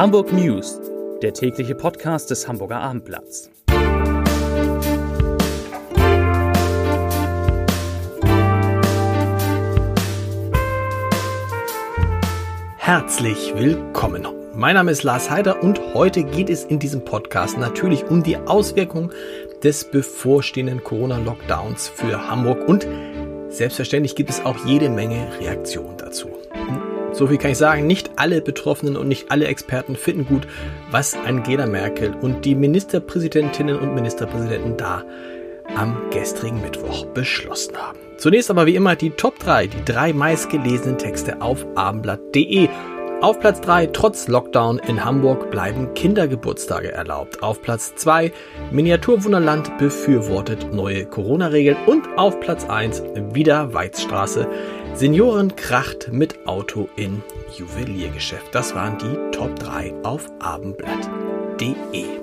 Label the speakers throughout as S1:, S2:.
S1: Hamburg News, der tägliche Podcast des Hamburger Abendblatts.
S2: Herzlich willkommen. Mein Name ist Lars Heider und heute geht es in diesem Podcast natürlich um die Auswirkungen des bevorstehenden Corona-Lockdowns für Hamburg und selbstverständlich gibt es auch jede Menge Reaktionen dazu. So viel kann ich sagen, nicht alle Betroffenen und nicht alle Experten finden gut, was Angela Merkel und die Ministerpräsidentinnen und Ministerpräsidenten da am gestrigen Mittwoch beschlossen haben. Zunächst aber wie immer die Top 3, die drei meistgelesenen Texte auf abendblatt.de. Auf Platz 3, trotz Lockdown in Hamburg bleiben Kindergeburtstage erlaubt. Auf Platz 2, Miniaturwunderland befürwortet neue Corona-Regeln. Und auf Platz 1, wieder Weizstraße. Senioren kracht mit Auto in Juweliergeschäft. Das waren die Top 3 auf abendblatt.de.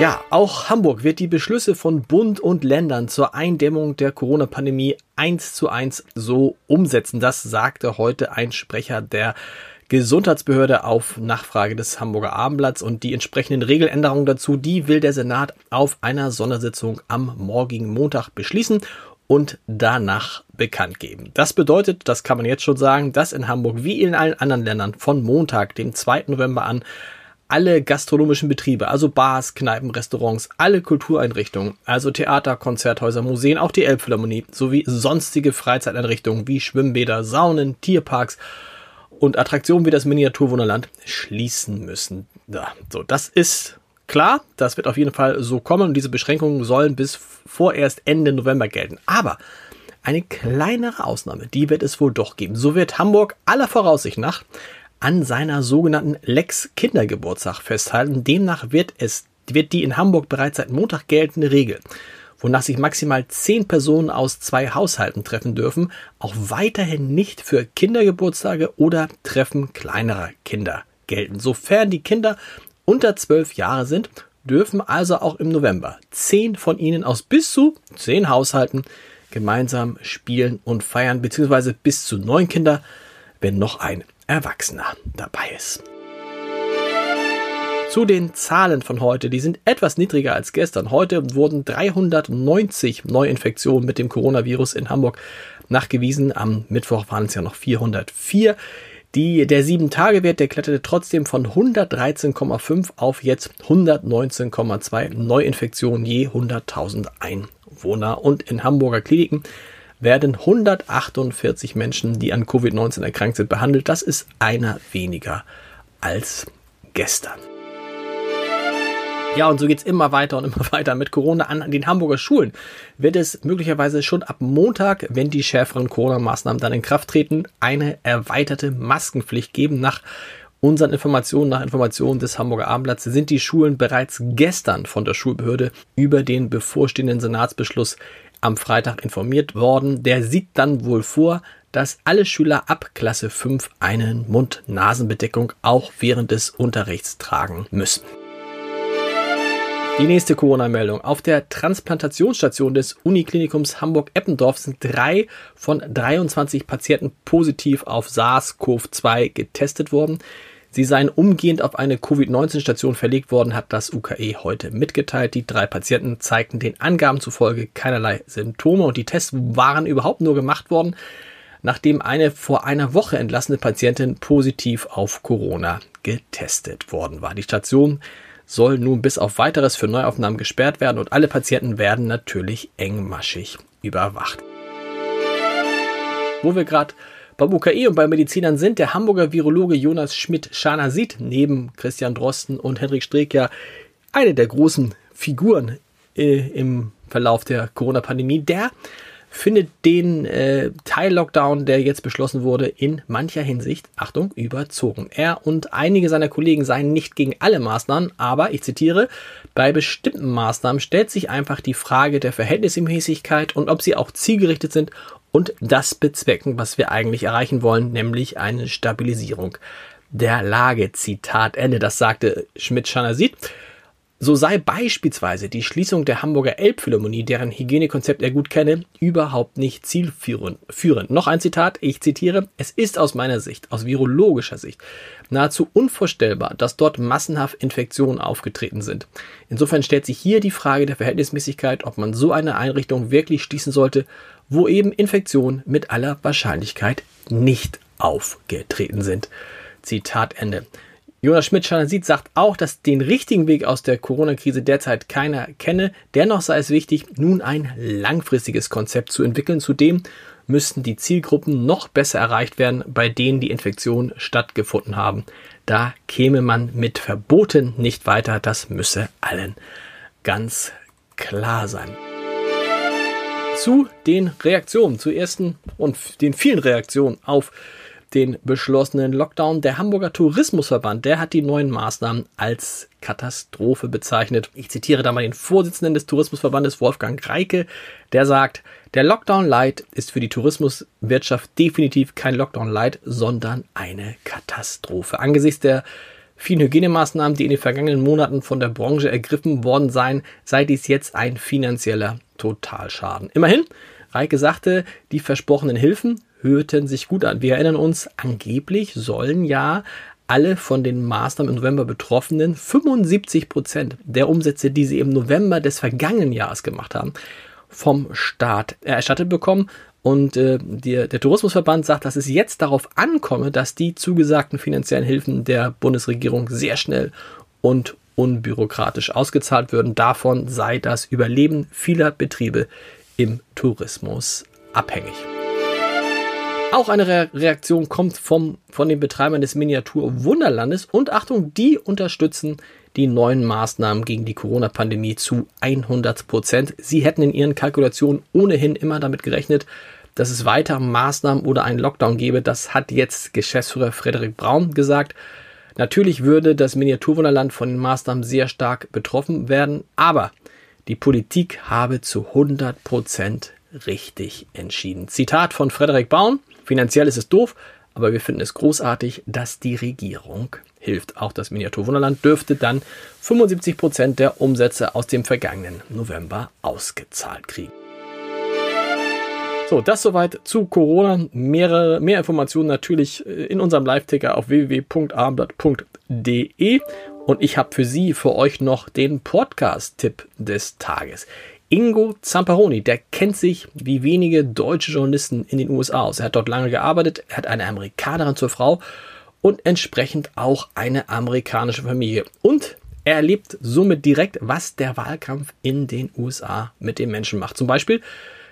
S2: Ja, auch Hamburg wird die Beschlüsse von Bund und Ländern zur Eindämmung der Corona-Pandemie eins zu eins so umsetzen. Das sagte heute ein Sprecher der Gesundheitsbehörde auf Nachfrage des Hamburger Abendblatts und die entsprechenden Regeländerungen dazu, die will der Senat auf einer Sondersitzung am morgigen Montag beschließen und danach bekannt geben. Das bedeutet, das kann man jetzt schon sagen, dass in Hamburg wie in allen anderen Ländern von Montag, dem 2. November an, alle gastronomischen Betriebe, also Bars, Kneipen, Restaurants, alle Kultureinrichtungen, also Theater, Konzerthäuser, Museen, auch die Elbphilharmonie sowie sonstige Freizeiteinrichtungen wie Schwimmbäder, Saunen, Tierparks und Attraktionen wie das Miniaturwunderland schließen müssen. Ja, so, das ist klar, das wird auf jeden Fall so kommen und diese Beschränkungen sollen bis vorerst Ende November gelten. Aber eine kleinere Ausnahme, die wird es wohl doch geben. So wird Hamburg aller Voraussicht nach an seiner sogenannten Lex Kindergeburtstag festhalten. Demnach wird es, wird die in Hamburg bereits seit Montag geltende Regel, wonach sich maximal zehn Personen aus zwei Haushalten treffen dürfen, auch weiterhin nicht für Kindergeburtstage oder Treffen kleinerer Kinder gelten. Sofern die Kinder unter zwölf Jahre sind, dürfen also auch im November zehn von ihnen aus bis zu zehn Haushalten gemeinsam spielen und feiern, beziehungsweise bis zu neun Kinder, wenn noch ein Erwachsener dabei ist. Zu den Zahlen von heute, die sind etwas niedriger als gestern. Heute wurden 390 Neuinfektionen mit dem Coronavirus in Hamburg nachgewiesen. Am Mittwoch waren es ja noch 404. Die, der 7-Tage-Wert, der kletterte trotzdem von 113,5 auf jetzt 119,2 Neuinfektionen je 100.000 Einwohner. Und in Hamburger Kliniken werden 148 Menschen, die an Covid-19 erkrankt sind, behandelt. Das ist einer weniger als gestern. Ja, und so geht's immer weiter und immer weiter mit Corona an, an den Hamburger Schulen. Wird es möglicherweise schon ab Montag, wenn die schärferen Corona-Maßnahmen dann in Kraft treten, eine erweiterte Maskenpflicht geben. Nach unseren Informationen, nach Informationen des Hamburger Abendblatts, sind die Schulen bereits gestern von der Schulbehörde über den bevorstehenden Senatsbeschluss am Freitag informiert worden. Der sieht dann wohl vor, dass alle Schüler ab Klasse 5 eine Mund-Nasen-Bedeckung auch während des Unterrichts tragen müssen. Die nächste Corona-Meldung. Auf der Transplantationsstation des Uniklinikums Hamburg-Eppendorf sind drei von 23 Patienten positiv auf SARS-CoV-2 getestet worden. Sie seien umgehend auf eine Covid-19-Station verlegt worden, hat das UKE heute mitgeteilt. Die drei Patienten zeigten den Angaben zufolge keinerlei Symptome und die Tests waren überhaupt nur gemacht worden, nachdem eine vor einer Woche entlassene Patientin positiv auf Corona getestet worden war. Die Station soll nun bis auf weiteres für Neuaufnahmen gesperrt werden und alle Patienten werden natürlich engmaschig überwacht. Wo wir gerade beim UKE und bei Medizinern sind der Hamburger Virologe Jonas Schmidt-Scharner sieht neben Christian Drosten und Henrik Streeck ja eine der großen Figuren äh, im Verlauf der Corona-Pandemie. Der findet den äh, Teil-Lockdown, der jetzt beschlossen wurde, in mancher Hinsicht, Achtung, überzogen. Er und einige seiner Kollegen seien nicht gegen alle Maßnahmen, aber, ich zitiere, bei bestimmten Maßnahmen stellt sich einfach die Frage der Verhältnismäßigkeit und ob sie auch zielgerichtet sind und das bezwecken, was wir eigentlich erreichen wollen, nämlich eine Stabilisierung der Lage. Zitat Ende. Das sagte Schmidt-Schanasit. So sei beispielsweise die Schließung der Hamburger Elbphilharmonie, deren Hygienekonzept er gut kenne, überhaupt nicht zielführend. Noch ein Zitat, ich zitiere, es ist aus meiner Sicht, aus virologischer Sicht, nahezu unvorstellbar, dass dort massenhaft Infektionen aufgetreten sind. Insofern stellt sich hier die Frage der Verhältnismäßigkeit, ob man so eine Einrichtung wirklich schließen sollte, wo eben Infektionen mit aller Wahrscheinlichkeit nicht aufgetreten sind. Zitat Ende. Jonas Schmidt-Schanner sieht, sagt auch, dass den richtigen Weg aus der Corona-Krise derzeit keiner kenne. Dennoch sei es wichtig, nun ein langfristiges Konzept zu entwickeln. Zudem müssten die Zielgruppen noch besser erreicht werden, bei denen die Infektionen stattgefunden haben. Da käme man mit Verboten nicht weiter. Das müsse allen ganz klar sein. Zu den Reaktionen, zu ersten und den vielen Reaktionen auf den beschlossenen Lockdown. Der Hamburger Tourismusverband, der hat die neuen Maßnahmen als Katastrophe bezeichnet. Ich zitiere da mal den Vorsitzenden des Tourismusverbandes, Wolfgang Reike, der sagt, der Lockdown Light ist für die Tourismuswirtschaft definitiv kein Lockdown Light, sondern eine Katastrophe. Angesichts der vielen Hygienemaßnahmen, die in den vergangenen Monaten von der Branche ergriffen worden seien, sei dies jetzt ein finanzieller Totalschaden. Immerhin, Reike sagte, die versprochenen Hilfen hörten sich gut an. Wir erinnern uns, angeblich sollen ja alle von den Maßnahmen im November Betroffenen 75 Prozent der Umsätze, die sie im November des vergangenen Jahres gemacht haben, vom Staat erstattet bekommen. Und äh, der, der Tourismusverband sagt, dass es jetzt darauf ankomme, dass die zugesagten finanziellen Hilfen der Bundesregierung sehr schnell und unbürokratisch ausgezahlt würden. Davon sei das Überleben vieler Betriebe im Tourismus abhängig. Auch eine Re Reaktion kommt vom, von den Betreibern des Miniatur Wunderlandes und Achtung, die unterstützen die neuen Maßnahmen gegen die Corona-Pandemie zu 100 Prozent. Sie hätten in ihren Kalkulationen ohnehin immer damit gerechnet, dass es weiter Maßnahmen oder einen Lockdown gäbe. Das hat jetzt Geschäftsführer Frederik Braun gesagt. Natürlich würde das Miniaturwunderland von den Maßnahmen sehr stark betroffen werden, aber die Politik habe zu 100 Prozent richtig entschieden. Zitat von Frederik Braun. Finanziell ist es doof, aber wir finden es großartig, dass die Regierung hilft. Auch das Miniaturwunderland dürfte dann 75 Prozent der Umsätze aus dem vergangenen November ausgezahlt kriegen. So, das soweit zu Corona. Mehrere, mehr Informationen natürlich äh, in unserem Live-Ticker auf www.abendblatt.de. Und ich habe für Sie, für euch noch den Podcast-Tipp des Tages. Ingo Zamperoni, der kennt sich wie wenige deutsche Journalisten in den USA aus. Er hat dort lange gearbeitet, er hat eine Amerikanerin zur Frau und entsprechend auch eine amerikanische Familie. Und er erlebt somit direkt, was der Wahlkampf in den USA mit den Menschen macht. Zum Beispiel,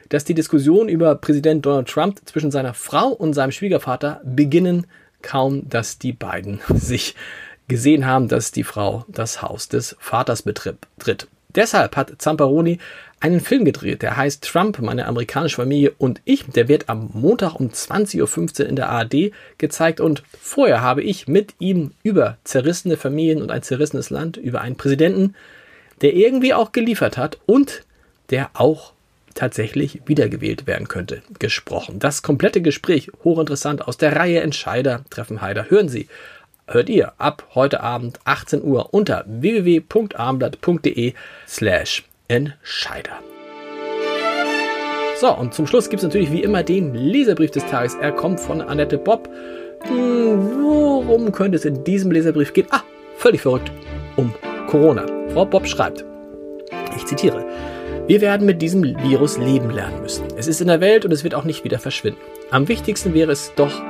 S2: dass die Diskussion über Präsident Donald Trump zwischen seiner Frau und seinem Schwiegervater beginnen, kaum dass die beiden sich gesehen haben, dass die Frau das Haus des Vaters betritt. Deshalb hat Zamperoni einen Film gedreht, der heißt Trump, meine amerikanische Familie und ich. Der wird am Montag um 20.15 Uhr in der ARD gezeigt und vorher habe ich mit ihm über zerrissene Familien und ein zerrissenes Land, über einen Präsidenten, der irgendwie auch geliefert hat und der auch tatsächlich wiedergewählt werden könnte, gesprochen. Das komplette Gespräch, hochinteressant, aus der Reihe Entscheider treffen Heider. Hören Sie hört ihr ab heute Abend 18 Uhr unter www.abendblatt.de slash Entscheider. So, und zum Schluss gibt es natürlich wie immer den Leserbrief des Tages. Er kommt von Annette Bob. Hm, worum könnte es in diesem Leserbrief gehen? Ah, völlig verrückt. Um Corona. Frau Bob schreibt, ich zitiere, wir werden mit diesem Virus leben lernen müssen. Es ist in der Welt und es wird auch nicht wieder verschwinden. Am wichtigsten wäre es doch,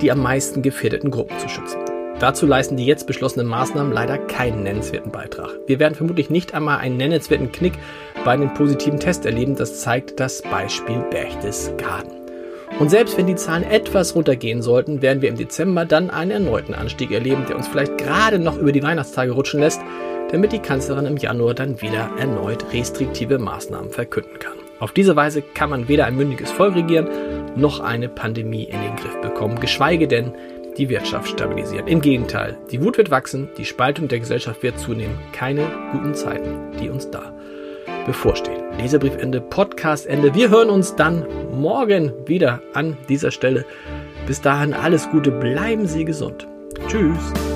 S2: die am meisten gefährdeten Gruppen zu schützen. Dazu leisten die jetzt beschlossenen Maßnahmen leider keinen nennenswerten Beitrag. Wir werden vermutlich nicht einmal einen nennenswerten Knick bei den positiven Tests erleben. Das zeigt das Beispiel Berchtesgaden. Und selbst wenn die Zahlen etwas runtergehen sollten, werden wir im Dezember dann einen erneuten Anstieg erleben, der uns vielleicht gerade noch über die Weihnachtstage rutschen lässt, damit die Kanzlerin im Januar dann wieder erneut restriktive Maßnahmen verkünden kann. Auf diese Weise kann man weder ein mündiges Volk regieren, noch eine Pandemie in den Griff bekommen, geschweige denn die Wirtschaft stabilisieren. Im Gegenteil, die Wut wird wachsen, die Spaltung der Gesellschaft wird zunehmen. Keine guten Zeiten, die uns da bevorstehen. Leserbriefende, Podcastende. Wir hören uns dann morgen wieder an dieser Stelle. Bis dahin alles Gute, bleiben Sie gesund. Tschüss.